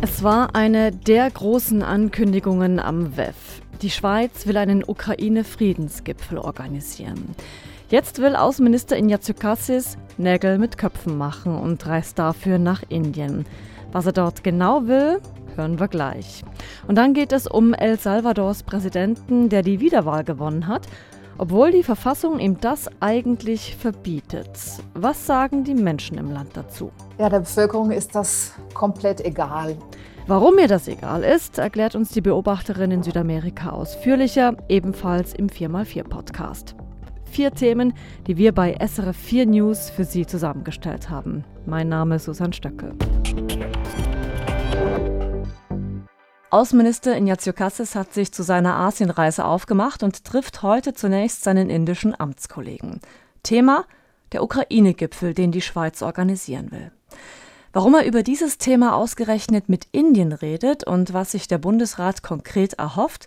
Es war eine der großen Ankündigungen am WEF. Die Schweiz will einen Ukraine-Friedensgipfel organisieren. Jetzt will Außenminister Ignazio Nägel mit Köpfen machen und reist dafür nach Indien. Was er dort genau will, hören wir gleich. Und dann geht es um El Salvadors Präsidenten, der die Wiederwahl gewonnen hat, obwohl die Verfassung ihm das eigentlich verbietet. Was sagen die Menschen im Land dazu? Ja, der Bevölkerung ist das komplett egal. Warum mir das egal ist, erklärt uns die Beobachterin in Südamerika ausführlicher, ebenfalls im 4x4 Podcast. Vier Themen, die wir bei SRF 4 News für Sie zusammengestellt haben. Mein Name ist Susanne Stöcke. Außenminister Ignazio Cassis hat sich zu seiner Asienreise aufgemacht und trifft heute zunächst seinen indischen Amtskollegen. Thema der Ukraine-Gipfel, den die Schweiz organisieren will. Warum er über dieses Thema ausgerechnet mit Indien redet und was sich der Bundesrat konkret erhofft,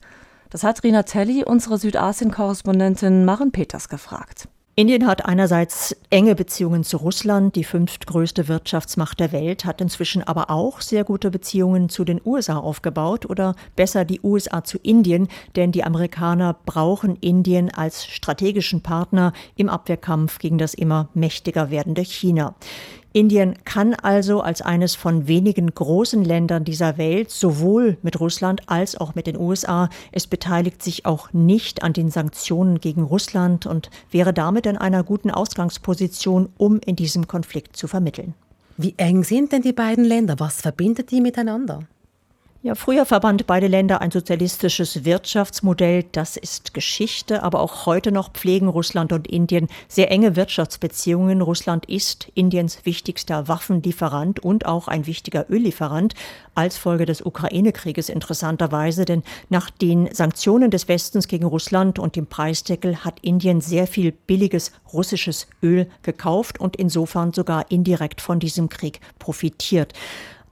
das hat Rina Telli, unsere Südasien-Korrespondentin Maren Peters, gefragt. Indien hat einerseits enge Beziehungen zu Russland, die fünftgrößte Wirtschaftsmacht der Welt, hat inzwischen aber auch sehr gute Beziehungen zu den USA aufgebaut oder besser die USA zu Indien, denn die Amerikaner brauchen Indien als strategischen Partner im Abwehrkampf gegen das immer mächtiger werdende China. Indien kann also als eines von wenigen großen Ländern dieser Welt sowohl mit Russland als auch mit den USA, es beteiligt sich auch nicht an den Sanktionen gegen Russland und wäre damit in einer guten Ausgangsposition, um in diesem Konflikt zu vermitteln. Wie eng sind denn die beiden Länder? Was verbindet die miteinander? Ja, früher verband beide Länder ein sozialistisches Wirtschaftsmodell. Das ist Geschichte, aber auch heute noch pflegen Russland und Indien sehr enge Wirtschaftsbeziehungen. Russland ist Indiens wichtigster Waffenlieferant und auch ein wichtiger Öllieferant als Folge des Ukraine-Krieges interessanterweise, denn nach den Sanktionen des Westens gegen Russland und dem Preisdeckel hat Indien sehr viel billiges russisches Öl gekauft und insofern sogar indirekt von diesem Krieg profitiert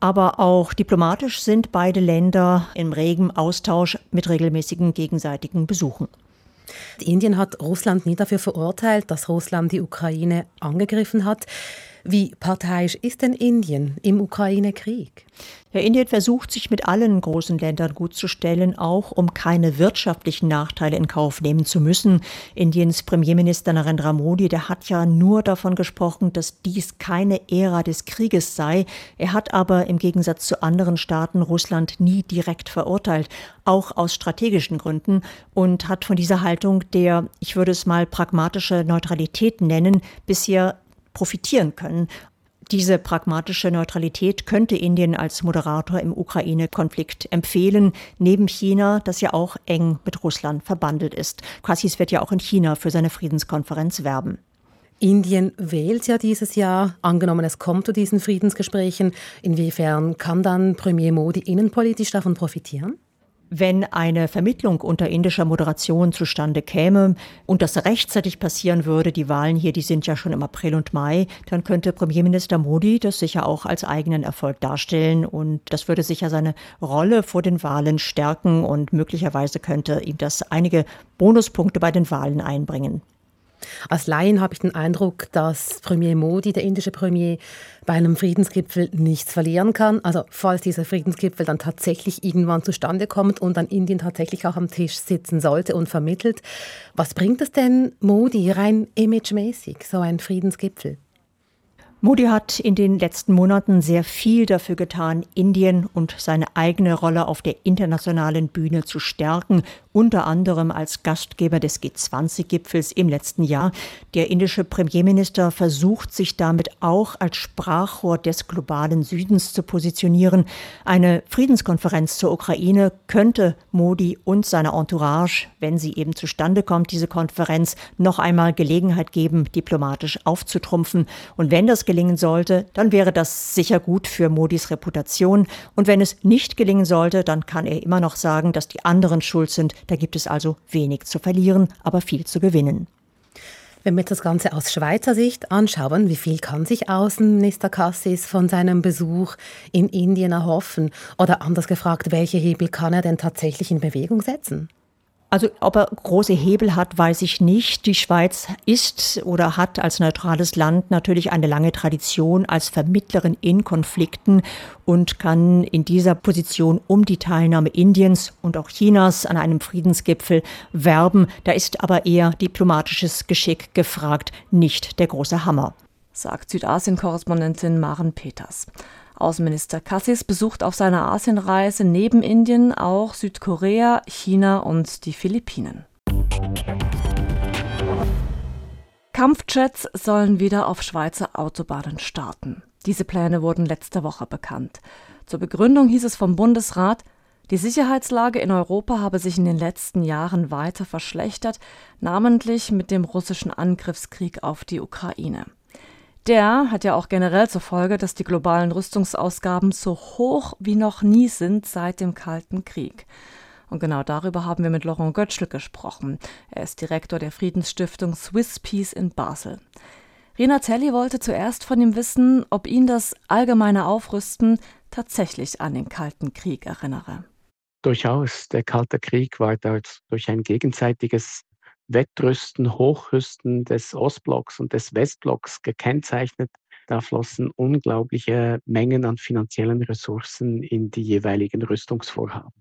aber auch diplomatisch sind beide Länder im regen Austausch mit regelmäßigen gegenseitigen Besuchen. Indien hat Russland nie dafür verurteilt, dass Russland die Ukraine angegriffen hat. Wie parteiisch ist denn Indien im Ukraine-Krieg? Ja, Indien versucht sich mit allen großen Ländern gut zu stellen, auch um keine wirtschaftlichen Nachteile in Kauf nehmen zu müssen. Indiens Premierminister Narendra Modi, der hat ja nur davon gesprochen, dass dies keine Ära des Krieges sei. Er hat aber im Gegensatz zu anderen Staaten Russland nie direkt verurteilt, auch aus strategischen Gründen, und hat von dieser Haltung der, ich würde es mal pragmatische Neutralität nennen, bisher profitieren können. Diese pragmatische Neutralität könnte Indien als Moderator im Ukraine-Konflikt empfehlen, neben China, das ja auch eng mit Russland verbandelt ist. Cassis wird ja auch in China für seine Friedenskonferenz werben. Indien wählt ja dieses Jahr. Angenommen, es kommt zu diesen Friedensgesprächen. Inwiefern kann dann Premier Modi innenpolitisch davon profitieren? Wenn eine Vermittlung unter indischer Moderation zustande käme und das rechtzeitig passieren würde, die Wahlen hier, die sind ja schon im April und Mai, dann könnte Premierminister Modi das sicher auch als eigenen Erfolg darstellen und das würde sicher seine Rolle vor den Wahlen stärken und möglicherweise könnte ihm das einige Bonuspunkte bei den Wahlen einbringen. Als Laien habe ich den Eindruck, dass Premier Modi, der indische Premier, bei einem Friedensgipfel nichts verlieren kann. Also falls dieser Friedensgipfel dann tatsächlich irgendwann zustande kommt und dann Indien tatsächlich auch am Tisch sitzen sollte und vermittelt, was bringt es denn Modi rein imagemäßig, so ein Friedensgipfel? Modi hat in den letzten Monaten sehr viel dafür getan, Indien und seine eigene Rolle auf der internationalen Bühne zu stärken, unter anderem als Gastgeber des G20-Gipfels im letzten Jahr. Der indische Premierminister versucht sich damit auch als Sprachrohr des globalen Südens zu positionieren. Eine Friedenskonferenz zur Ukraine könnte Modi und seiner Entourage, wenn sie eben zustande kommt, diese Konferenz, noch einmal Gelegenheit geben, diplomatisch aufzutrumpfen. Und wenn das gelingen sollte, dann wäre das sicher gut für Modis Reputation. Und wenn es nicht gelingen sollte, dann kann er immer noch sagen, dass die anderen schuld sind. Da gibt es also wenig zu verlieren, aber viel zu gewinnen. Wenn wir das Ganze aus Schweizer Sicht anschauen, wie viel kann sich Außenminister Cassis von seinem Besuch in Indien erhoffen? Oder anders gefragt, welche Hebel kann er denn tatsächlich in Bewegung setzen? Also ob er große Hebel hat, weiß ich nicht. Die Schweiz ist oder hat als neutrales Land natürlich eine lange Tradition als Vermittlerin in Konflikten und kann in dieser Position um die Teilnahme Indiens und auch Chinas an einem Friedensgipfel werben. Da ist aber eher diplomatisches Geschick gefragt, nicht der große Hammer. Sagt Südasien-Korrespondentin Maren Peters. Außenminister Cassis besucht auf seiner Asienreise neben Indien auch Südkorea, China und die Philippinen. Kampfjets sollen wieder auf Schweizer Autobahnen starten. Diese Pläne wurden letzte Woche bekannt. Zur Begründung hieß es vom Bundesrat, die Sicherheitslage in Europa habe sich in den letzten Jahren weiter verschlechtert, namentlich mit dem russischen Angriffskrieg auf die Ukraine. Der hat ja auch generell zur Folge, dass die globalen Rüstungsausgaben so hoch wie noch nie sind seit dem Kalten Krieg. Und genau darüber haben wir mit Laurent Götschel gesprochen. Er ist Direktor der Friedensstiftung Swiss Peace in Basel. Rina Telli wollte zuerst von ihm wissen, ob ihn das allgemeine Aufrüsten tatsächlich an den Kalten Krieg erinnere. Durchaus. Der Kalte Krieg war dort durch ein gegenseitiges Wettrüsten, Hochrüsten des Ostblocks und des Westblocks gekennzeichnet. Da flossen unglaubliche Mengen an finanziellen Ressourcen in die jeweiligen Rüstungsvorhaben.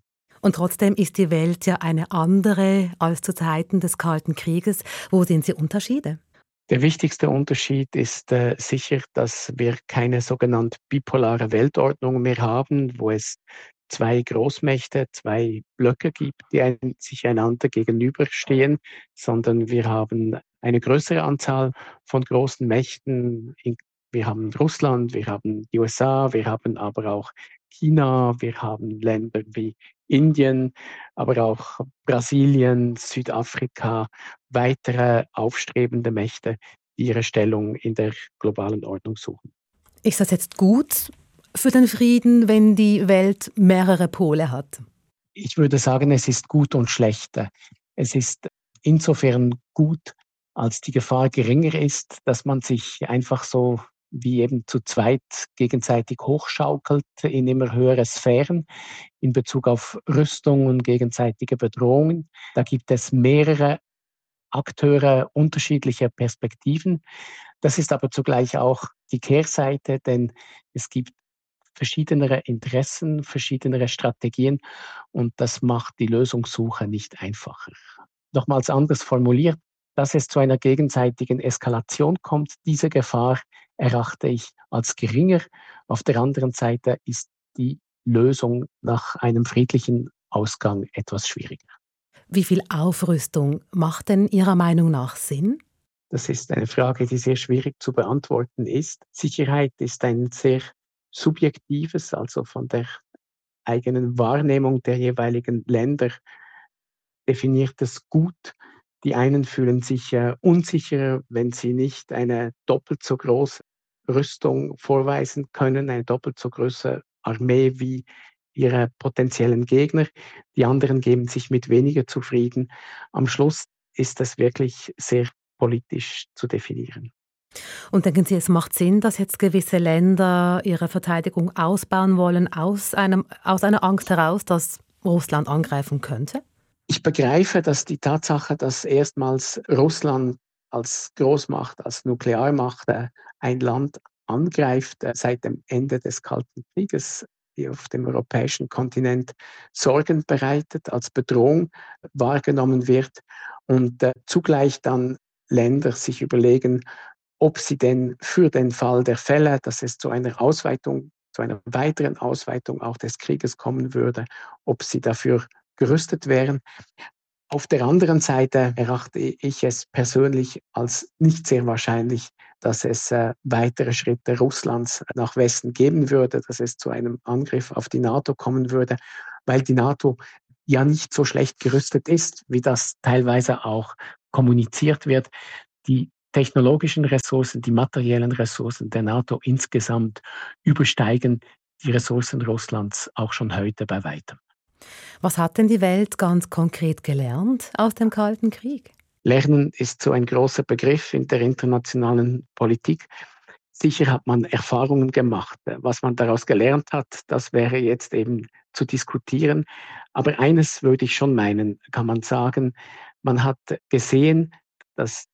Und trotzdem ist die Welt ja eine andere als zu Zeiten des Kalten Krieges. Wo sind die Unterschiede? Der wichtigste Unterschied ist äh, sicher, dass wir keine sogenannte bipolare Weltordnung mehr haben, wo es zwei Großmächte, zwei Blöcke gibt, die sich einander gegenüberstehen, sondern wir haben eine größere Anzahl von großen Mächten. Wir haben Russland, wir haben die USA, wir haben aber auch China, wir haben Länder wie Indien, aber auch Brasilien, Südafrika, weitere aufstrebende Mächte, die ihre Stellung in der globalen Ordnung suchen. Ist das jetzt gut für den Frieden, wenn die Welt mehrere Pole hat? Ich würde sagen, es ist gut und schlecht. Es ist insofern gut, als die Gefahr geringer ist, dass man sich einfach so wie eben zu zweit gegenseitig hochschaukelt in immer höhere Sphären in Bezug auf Rüstung und gegenseitige Bedrohungen. Da gibt es mehrere Akteure unterschiedlicher Perspektiven. Das ist aber zugleich auch die Kehrseite, denn es gibt verschiedenere Interessen, verschiedenere Strategien und das macht die Lösungssuche nicht einfacher. Nochmals anders formuliert, dass es zu einer gegenseitigen Eskalation kommt, diese Gefahr erachte ich als geringer. Auf der anderen Seite ist die Lösung nach einem friedlichen Ausgang etwas schwieriger. Wie viel Aufrüstung macht denn Ihrer Meinung nach Sinn? Das ist eine Frage, die sehr schwierig zu beantworten ist. Sicherheit ist ein sehr Subjektives, also von der eigenen Wahrnehmung der jeweiligen Länder definiert es gut. Die einen fühlen sich äh, unsicherer, wenn sie nicht eine doppelt so große Rüstung vorweisen können, eine doppelt so große Armee wie ihre potenziellen Gegner. Die anderen geben sich mit weniger zufrieden. Am Schluss ist das wirklich sehr politisch zu definieren. Und denken Sie, es macht Sinn, dass jetzt gewisse Länder ihre Verteidigung ausbauen wollen, aus, einem, aus einer Angst heraus, dass Russland angreifen könnte? Ich begreife, dass die Tatsache, dass erstmals Russland als Großmacht, als Nuklearmacht äh, ein Land angreift, äh, seit dem Ende des Kalten Krieges auf dem europäischen Kontinent Sorgen bereitet, als Bedrohung wahrgenommen wird und äh, zugleich dann Länder sich überlegen, ob sie denn für den Fall der Fälle, dass es zu einer Ausweitung, zu einer weiteren Ausweitung auch des Krieges kommen würde, ob sie dafür gerüstet wären. Auf der anderen Seite erachte ich es persönlich als nicht sehr wahrscheinlich, dass es äh, weitere Schritte Russlands nach Westen geben würde, dass es zu einem Angriff auf die NATO kommen würde, weil die NATO ja nicht so schlecht gerüstet ist, wie das teilweise auch kommuniziert wird. Die technologischen Ressourcen, die materiellen Ressourcen der NATO insgesamt übersteigen die Ressourcen Russlands auch schon heute bei weitem. Was hat denn die Welt ganz konkret gelernt aus dem Kalten Krieg? Lernen ist so ein großer Begriff in der internationalen Politik. sicher hat man Erfahrungen gemacht. Was man daraus gelernt hat, das wäre jetzt eben zu diskutieren. Aber eines würde ich schon meinen, kann man sagen, man hat gesehen, dass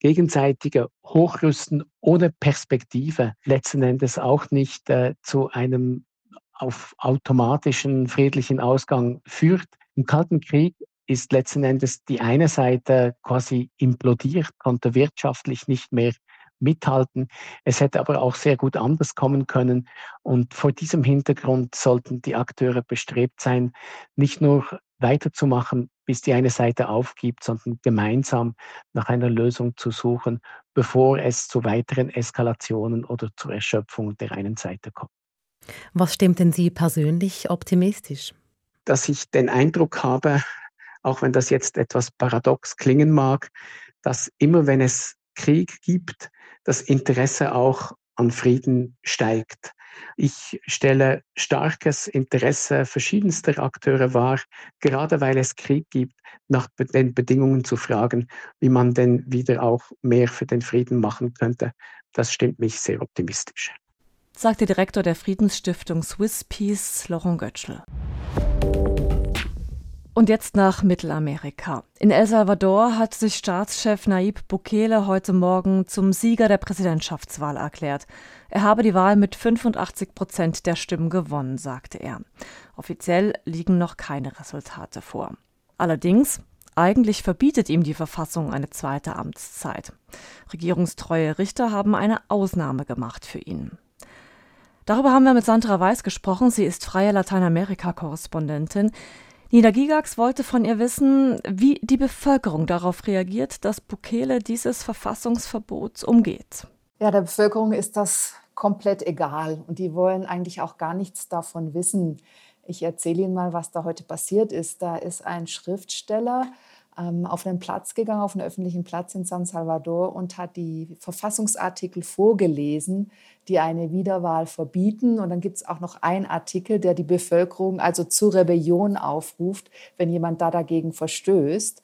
gegenseitige Hochrüsten ohne Perspektive letzten Endes auch nicht äh, zu einem auf automatischen friedlichen Ausgang führt. Im Kalten Krieg ist letzten Endes die eine Seite quasi implodiert, konnte wirtschaftlich nicht mehr mithalten. Es hätte aber auch sehr gut anders kommen können. Und vor diesem Hintergrund sollten die Akteure bestrebt sein, nicht nur weiterzumachen, bis die eine Seite aufgibt, sondern gemeinsam nach einer Lösung zu suchen, bevor es zu weiteren Eskalationen oder zur Erschöpfung der einen Seite kommt. Was stimmt denn Sie persönlich optimistisch? Dass ich den Eindruck habe, auch wenn das jetzt etwas paradox klingen mag, dass immer wenn es Krieg gibt, das Interesse auch an Frieden steigt. Ich stelle starkes Interesse verschiedenster Akteure wahr, gerade weil es Krieg gibt, nach den Bedingungen zu fragen, wie man denn wieder auch mehr für den Frieden machen könnte. Das stimmt mich sehr optimistisch. Sagt der Direktor der Friedensstiftung Swiss Peace, Laurent Götschel. Und jetzt nach Mittelamerika. In El Salvador hat sich Staatschef Nayib Bukele heute Morgen zum Sieger der Präsidentschaftswahl erklärt. Er habe die Wahl mit 85 Prozent der Stimmen gewonnen, sagte er. Offiziell liegen noch keine Resultate vor. Allerdings, eigentlich verbietet ihm die Verfassung eine zweite Amtszeit. Regierungstreue Richter haben eine Ausnahme gemacht für ihn. Darüber haben wir mit Sandra Weiß gesprochen. Sie ist freie Lateinamerika-Korrespondentin. Nina Gigax wollte von ihr wissen, wie die Bevölkerung darauf reagiert, dass Bukele dieses Verfassungsverbot umgeht. Ja, der Bevölkerung ist das komplett egal und die wollen eigentlich auch gar nichts davon wissen. Ich erzähle Ihnen mal, was da heute passiert ist. Da ist ein Schriftsteller, auf einen Platz gegangen, auf einen öffentlichen Platz in San Salvador und hat die Verfassungsartikel vorgelesen, die eine Wiederwahl verbieten. Und dann gibt es auch noch einen Artikel, der die Bevölkerung also zur Rebellion aufruft, wenn jemand da dagegen verstößt.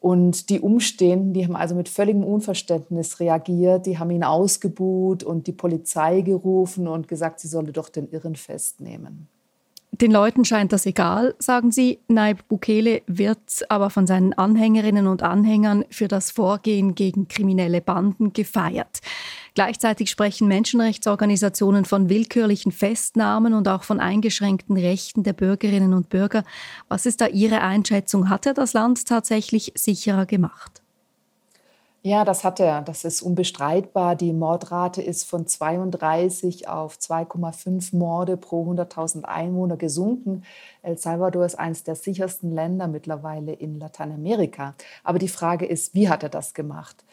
Und die Umstehenden, die haben also mit völligem Unverständnis reagiert, die haben ihn ausgebuht und die Polizei gerufen und gesagt, sie solle doch den Irren festnehmen. Den Leuten scheint das egal, sagen sie. Naib Bukele wird aber von seinen Anhängerinnen und Anhängern für das Vorgehen gegen kriminelle Banden gefeiert. Gleichzeitig sprechen Menschenrechtsorganisationen von willkürlichen Festnahmen und auch von eingeschränkten Rechten der Bürgerinnen und Bürger. Was ist da Ihre Einschätzung? Hat er das Land tatsächlich sicherer gemacht? Ja, das hat er. Das ist unbestreitbar. Die Mordrate ist von 32 auf 2,5 Morde pro 100.000 Einwohner gesunken. El Salvador ist eines der sichersten Länder mittlerweile in Lateinamerika. Aber die Frage ist, wie hat er das gemacht?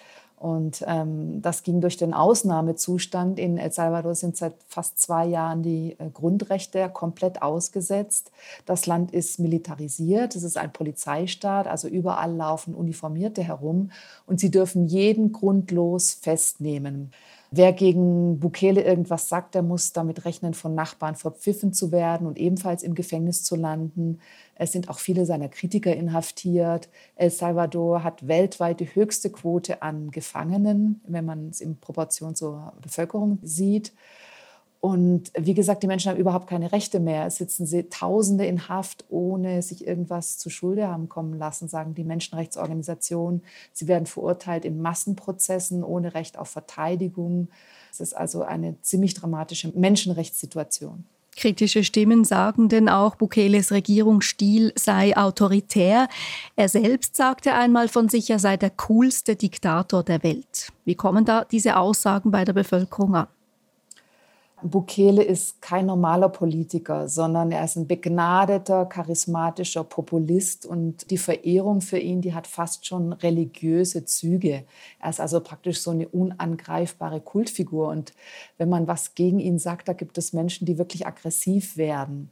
Und ähm, das ging durch den Ausnahmezustand. In El Salvador sind seit fast zwei Jahren die äh, Grundrechte komplett ausgesetzt. Das Land ist militarisiert, es ist ein Polizeistaat, also überall laufen Uniformierte herum und sie dürfen jeden grundlos festnehmen. Wer gegen Bukele irgendwas sagt, der muss damit rechnen, von Nachbarn verpfiffen zu werden und ebenfalls im Gefängnis zu landen. Es sind auch viele seiner Kritiker inhaftiert. El Salvador hat weltweit die höchste Quote an Gefangenen, wenn man es in Proportion zur Bevölkerung sieht. Und wie gesagt, die Menschen haben überhaupt keine Rechte mehr. Es sitzen sie Tausende in Haft, ohne sich irgendwas zu Schulde haben kommen lassen, sagen die Menschenrechtsorganisationen. Sie werden verurteilt in Massenprozessen ohne Recht auf Verteidigung. Es ist also eine ziemlich dramatische Menschenrechtssituation. Kritische Stimmen sagen denn auch, Bukeles Regierungsstil sei autoritär. Er selbst sagte einmal von sich, er sei der coolste Diktator der Welt. Wie kommen da diese Aussagen bei der Bevölkerung an? Bukele ist kein normaler Politiker, sondern er ist ein begnadeter, charismatischer Populist und die Verehrung für ihn, die hat fast schon religiöse Züge. Er ist also praktisch so eine unangreifbare Kultfigur und wenn man was gegen ihn sagt, da gibt es Menschen, die wirklich aggressiv werden.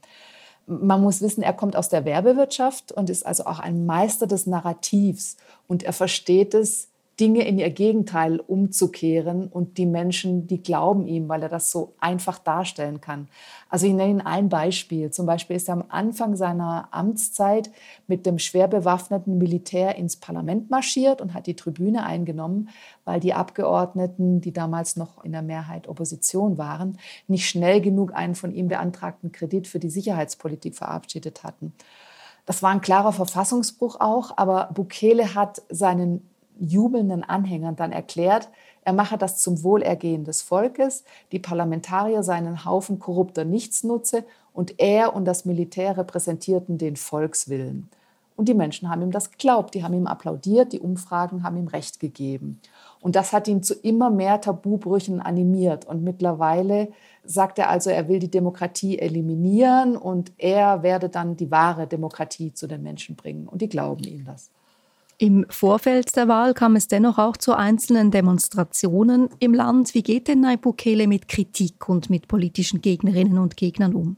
Man muss wissen, er kommt aus der Werbewirtschaft und ist also auch ein Meister des Narrativs und er versteht es, Dinge in ihr Gegenteil umzukehren und die Menschen, die glauben ihm, weil er das so einfach darstellen kann. Also ich nenne Ihnen ein Beispiel. Zum Beispiel ist er am Anfang seiner Amtszeit mit dem schwer bewaffneten Militär ins Parlament marschiert und hat die Tribüne eingenommen, weil die Abgeordneten, die damals noch in der Mehrheit Opposition waren, nicht schnell genug einen von ihm beantragten Kredit für die Sicherheitspolitik verabschiedet hatten. Das war ein klarer Verfassungsbruch auch, aber Bukele hat seinen jubelnden Anhängern dann erklärt, er mache das zum Wohlergehen des Volkes, die Parlamentarier seinen Haufen korrupter Nichtsnutze und er und das Militär repräsentierten den Volkswillen. Und die Menschen haben ihm das geglaubt, die haben ihm applaudiert, die Umfragen haben ihm Recht gegeben. Und das hat ihn zu immer mehr Tabubrüchen animiert. Und mittlerweile sagt er also, er will die Demokratie eliminieren und er werde dann die wahre Demokratie zu den Menschen bringen. Und die glauben ihm das. Im Vorfeld der Wahl kam es dennoch auch zu einzelnen Demonstrationen im Land. Wie geht denn Nayib Bukele mit Kritik und mit politischen Gegnerinnen und Gegnern um?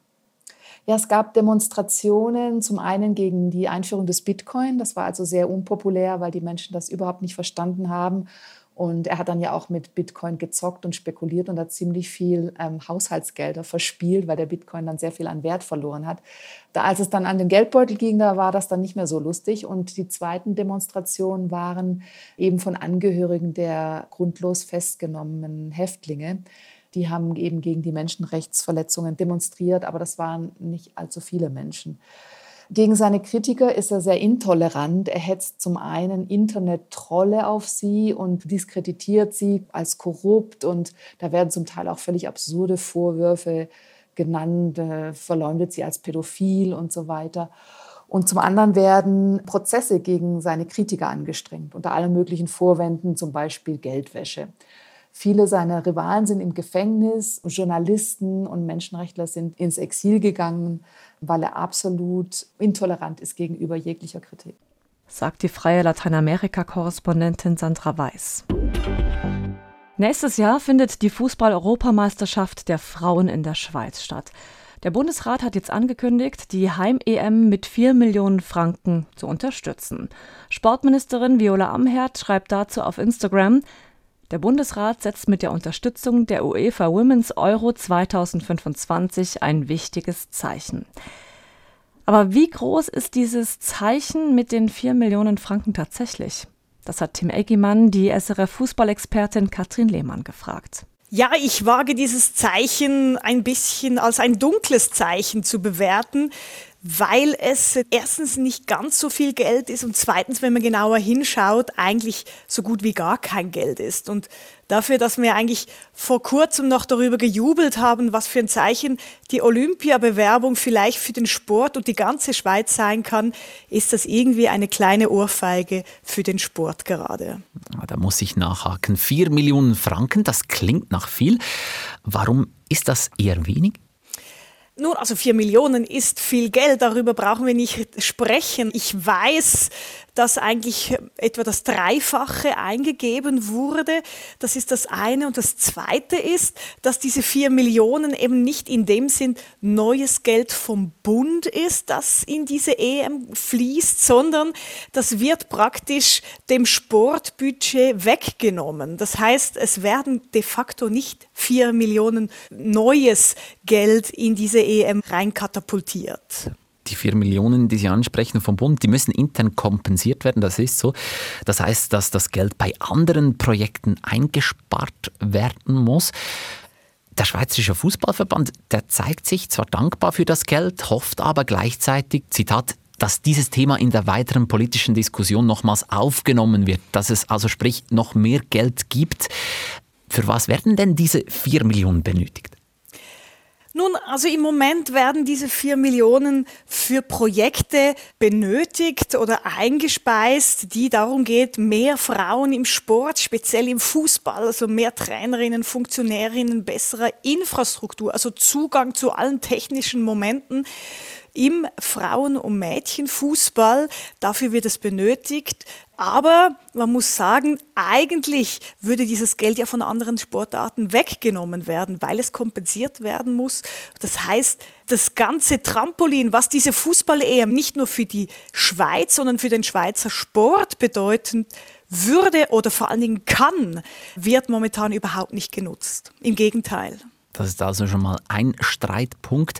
Ja, es gab Demonstrationen, zum einen gegen die Einführung des Bitcoin. Das war also sehr unpopulär, weil die Menschen das überhaupt nicht verstanden haben. Und er hat dann ja auch mit Bitcoin gezockt und spekuliert und hat ziemlich viel ähm, Haushaltsgelder verspielt, weil der Bitcoin dann sehr viel an Wert verloren hat. Da, als es dann an den Geldbeutel ging, da war das dann nicht mehr so lustig. Und die zweiten Demonstrationen waren eben von Angehörigen der grundlos festgenommenen Häftlinge. Die haben eben gegen die Menschenrechtsverletzungen demonstriert, aber das waren nicht allzu viele Menschen. Gegen seine Kritiker ist er sehr intolerant. Er hetzt zum einen Internet-Trolle auf sie und diskreditiert sie als korrupt. Und da werden zum Teil auch völlig absurde Vorwürfe genannt, äh, verleumdet sie als pädophil und so weiter. Und zum anderen werden Prozesse gegen seine Kritiker angestrengt, unter allen möglichen Vorwänden, zum Beispiel Geldwäsche. Viele seiner Rivalen sind im Gefängnis, Journalisten und Menschenrechtler sind ins Exil gegangen, weil er absolut intolerant ist gegenüber jeglicher Kritik. Sagt die freie Lateinamerika-Korrespondentin Sandra Weiß. Nächstes Jahr findet die Fußball-Europameisterschaft der Frauen in der Schweiz statt. Der Bundesrat hat jetzt angekündigt, die Heim-EM mit 4 Millionen Franken zu unterstützen. Sportministerin Viola Amherd schreibt dazu auf Instagram, der Bundesrat setzt mit der Unterstützung der UEFA Women's Euro 2025 ein wichtiges Zeichen. Aber wie groß ist dieses Zeichen mit den 4 Millionen Franken tatsächlich? Das hat Tim Eggimann, die SRF-Fußballexpertin Katrin Lehmann gefragt. Ja, ich wage dieses Zeichen ein bisschen als ein dunkles Zeichen zu bewerten, weil es erstens nicht ganz so viel Geld ist und zweitens, wenn man genauer hinschaut, eigentlich so gut wie gar kein Geld ist. Und dafür, dass wir eigentlich vor kurzem noch darüber gejubelt haben, was für ein Zeichen die Olympiabewerbung vielleicht für den Sport und die ganze Schweiz sein kann, ist das irgendwie eine kleine Ohrfeige für den Sport gerade. Da muss ich nachhaken. Vier Millionen Franken, das klingt nach viel. Warum ist das eher wenig? Nun, also vier Millionen ist viel Geld, darüber brauchen wir nicht sprechen. Ich weiß, dass eigentlich etwa das Dreifache eingegeben wurde. Das ist das eine. Und das zweite ist, dass diese vier Millionen eben nicht in dem Sinn neues Geld vom Bund ist, das in diese EM fließt, sondern das wird praktisch dem Sportbudget weggenommen. Das heißt, es werden de facto nicht vier Millionen neues Geld in diese EM reinkatapultiert die vier Millionen, die Sie ansprechen vom Bund, die müssen intern kompensiert werden. Das ist so. Das heißt, dass das Geld bei anderen Projekten eingespart werden muss. Der Schweizerische Fußballverband, der zeigt sich zwar dankbar für das Geld, hofft aber gleichzeitig, Zitat, dass dieses Thema in der weiteren politischen Diskussion nochmals aufgenommen wird, dass es also sprich noch mehr Geld gibt. Für was werden denn diese vier Millionen benötigt? Nun, also im Moment werden diese vier Millionen für Projekte benötigt oder eingespeist, die darum geht, mehr Frauen im Sport, speziell im Fußball, also mehr Trainerinnen, Funktionärinnen, bessere Infrastruktur, also Zugang zu allen technischen Momenten im Frauen- und Mädchenfußball. Dafür wird es benötigt. Aber man muss sagen, eigentlich würde dieses Geld ja von anderen Sportarten weggenommen werden, weil es kompensiert werden muss. Das heißt, das ganze Trampolin, was diese Fußball-EM nicht nur für die Schweiz, sondern für den Schweizer Sport bedeuten würde oder vor allen Dingen kann, wird momentan überhaupt nicht genutzt. Im Gegenteil. Das ist also schon mal ein Streitpunkt.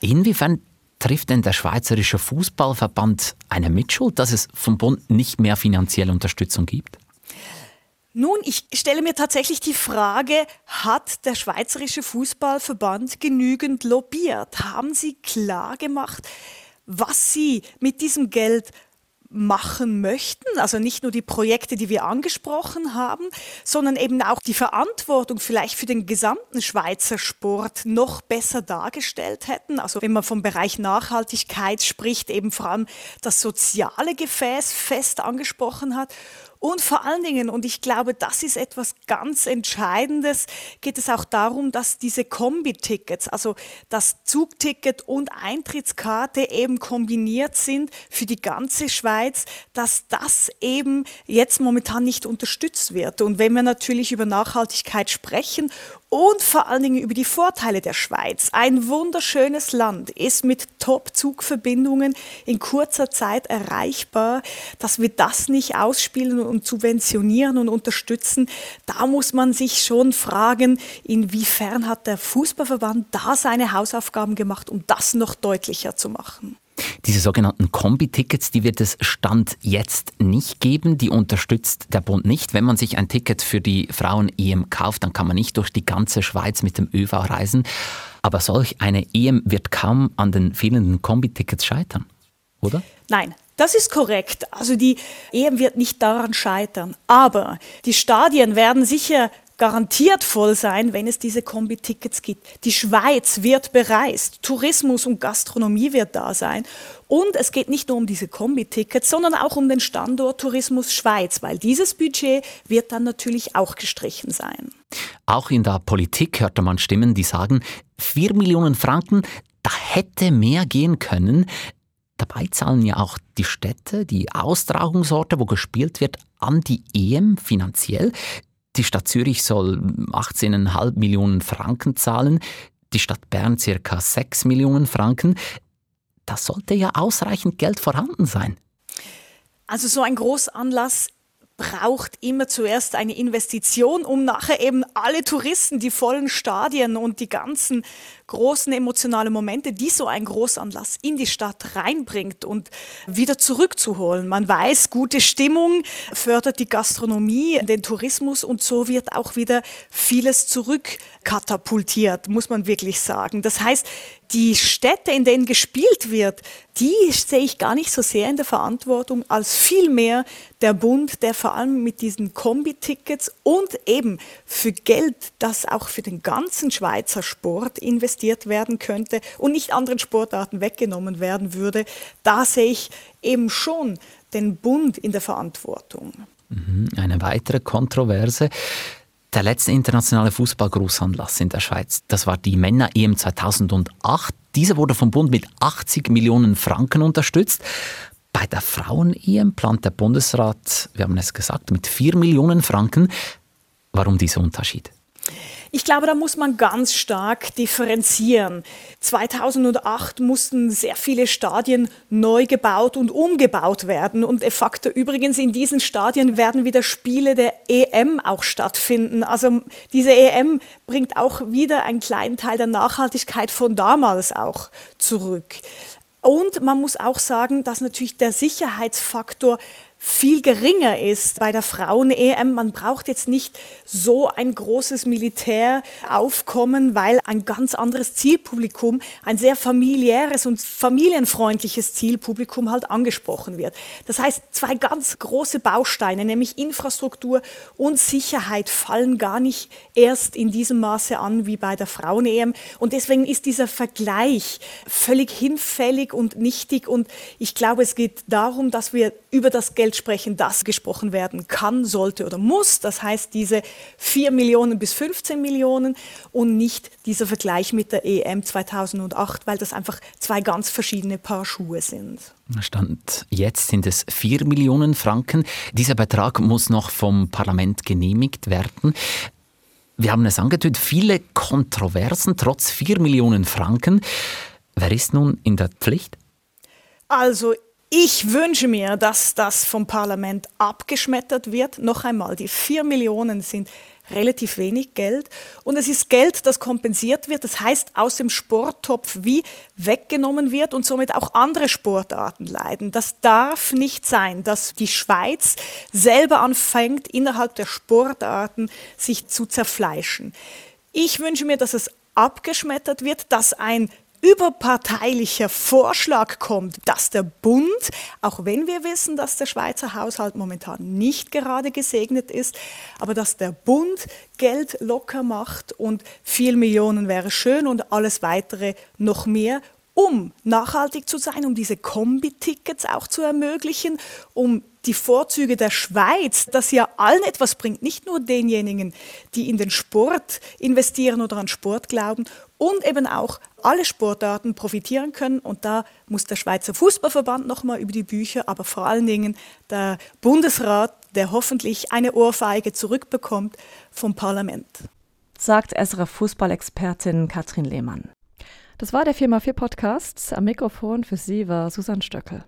Inwiefern trifft denn der Schweizerische Fußballverband eine Mitschuld, dass es vom Bund nicht mehr finanzielle Unterstützung gibt? Nun, ich stelle mir tatsächlich die Frage, hat der Schweizerische Fußballverband genügend lobbyiert? Haben Sie klar gemacht, was Sie mit diesem Geld machen möchten, also nicht nur die Projekte, die wir angesprochen haben, sondern eben auch die Verantwortung vielleicht für den gesamten Schweizer Sport noch besser dargestellt hätten. Also wenn man vom Bereich Nachhaltigkeit spricht, eben vor allem das soziale Gefäß fest angesprochen hat und vor allen Dingen, und ich glaube, das ist etwas ganz Entscheidendes, geht es auch darum, dass diese Kombi-Tickets, also das Zugticket und Eintrittskarte eben kombiniert sind für die ganze Schweiz, dass das eben jetzt momentan nicht unterstützt wird. Und wenn wir natürlich über Nachhaltigkeit sprechen und vor allen Dingen über die Vorteile der Schweiz. Ein wunderschönes Land ist mit Top-Zugverbindungen in kurzer Zeit erreichbar, dass wir das nicht ausspielen und subventionieren und unterstützen. Da muss man sich schon fragen, inwiefern hat der Fußballverband da seine Hausaufgaben gemacht, um das noch deutlicher zu machen. Diese sogenannten Kombi-Tickets, die wird es Stand jetzt nicht geben. Die unterstützt der Bund nicht. Wenn man sich ein Ticket für die Frauen-EM kauft, dann kann man nicht durch die ganze Schweiz mit dem ÖV reisen. Aber solch eine EM wird kaum an den fehlenden Kombi-Tickets scheitern, oder? Nein, das ist korrekt. Also die EM wird nicht daran scheitern. Aber die Stadien werden sicher garantiert voll sein, wenn es diese Kombi-Tickets gibt. Die Schweiz wird bereist, Tourismus und Gastronomie wird da sein. Und es geht nicht nur um diese Kombi-Tickets, sondern auch um den Standort Tourismus Schweiz, weil dieses Budget wird dann natürlich auch gestrichen sein. Auch in der Politik hörte man Stimmen, die sagen, 4 Millionen Franken, da hätte mehr gehen können. Dabei zahlen ja auch die Städte, die Austragungsorte, wo gespielt wird, an die EM finanziell. Die Stadt Zürich soll 18,5 Millionen Franken zahlen, die Stadt Bern circa 6 Millionen Franken. Da sollte ja ausreichend Geld vorhanden sein. Also so ein Großanlass braucht immer zuerst eine Investition, um nachher eben alle Touristen, die vollen Stadien und die ganzen großen emotionalen Momente, die so ein Großanlass in die Stadt reinbringt und wieder zurückzuholen. Man weiß, gute Stimmung fördert die Gastronomie, den Tourismus und so wird auch wieder vieles zurückkatapultiert, muss man wirklich sagen. Das heißt, die Städte, in denen gespielt wird, die sehe ich gar nicht so sehr in der Verantwortung, als vielmehr der Bund, der vor allem mit diesen Kombi-Tickets und eben für Geld, das auch für den ganzen Schweizer Sport investiert werden könnte und nicht anderen Sportarten weggenommen werden würde, da sehe ich eben schon den Bund in der Verantwortung. Mhm, eine weitere Kontroverse. Der letzte internationale Fußballgroßanlass in der Schweiz, das war die Männer-EM 2008. Diese wurde vom Bund mit 80 Millionen Franken unterstützt. Bei der Frauen-EM plant der Bundesrat, wir haben es gesagt, mit 4 Millionen Franken. Warum dieser Unterschied? Ich glaube, da muss man ganz stark differenzieren. 2008 mussten sehr viele Stadien neu gebaut und umgebaut werden. Und de facto übrigens in diesen Stadien werden wieder Spiele der EM auch stattfinden. Also diese EM bringt auch wieder einen kleinen Teil der Nachhaltigkeit von damals auch zurück. Und man muss auch sagen, dass natürlich der Sicherheitsfaktor viel geringer ist bei der Frauen-EM. Man braucht jetzt nicht so ein großes Militäraufkommen, weil ein ganz anderes Zielpublikum, ein sehr familiäres und familienfreundliches Zielpublikum halt angesprochen wird. Das heißt, zwei ganz große Bausteine, nämlich Infrastruktur und Sicherheit, fallen gar nicht erst in diesem Maße an wie bei der Frauen-EM. Und deswegen ist dieser Vergleich völlig hinfällig und nichtig. Und ich glaube, es geht darum, dass wir über das Geld sprechen, das gesprochen werden kann, sollte oder muss. Das heißt, diese 4 Millionen bis 15 Millionen und nicht dieser Vergleich mit der EM 2008, weil das einfach zwei ganz verschiedene Paar Schuhe sind. Stand jetzt sind es 4 Millionen Franken. Dieser Betrag muss noch vom Parlament genehmigt werden. Wir haben es angetönt, viele Kontroversen trotz 4 Millionen Franken. Wer ist nun in der Pflicht? Also Ich wünsche mir, dass das vom Parlament abgeschmettert wird. Noch einmal, die vier Millionen sind relativ wenig Geld. Und es ist Geld, das kompensiert wird. Das heißt, aus dem Sporttopf wie weggenommen wird und somit auch andere Sportarten leiden. Das darf nicht sein, dass die Schweiz selber anfängt, innerhalb der Sportarten sich zu zerfleischen. Ich wünsche mir, dass es abgeschmettert wird, dass ein überparteilicher Vorschlag kommt, dass der Bund, auch wenn wir wissen, dass der Schweizer Haushalt momentan nicht gerade gesegnet ist, aber dass der Bund Geld locker macht und vier Millionen wäre schön und alles weitere noch mehr um nachhaltig zu sein, um diese Kombi-Tickets auch zu ermöglichen, um die Vorzüge der Schweiz, das ja allen etwas bringt, nicht nur denjenigen, die in den Sport investieren oder an Sport glauben und eben auch alle Sportarten profitieren können. Und da muss der Schweizer Fußballverband nochmal über die Bücher, aber vor allen Dingen der Bundesrat, der hoffentlich eine Ohrfeige zurückbekommt vom Parlament. Sagt SRF Fußballexpertin Katrin Lehmann. Das war der 4x4 Podcast. Am Mikrofon für Sie war Susanne Stöckel.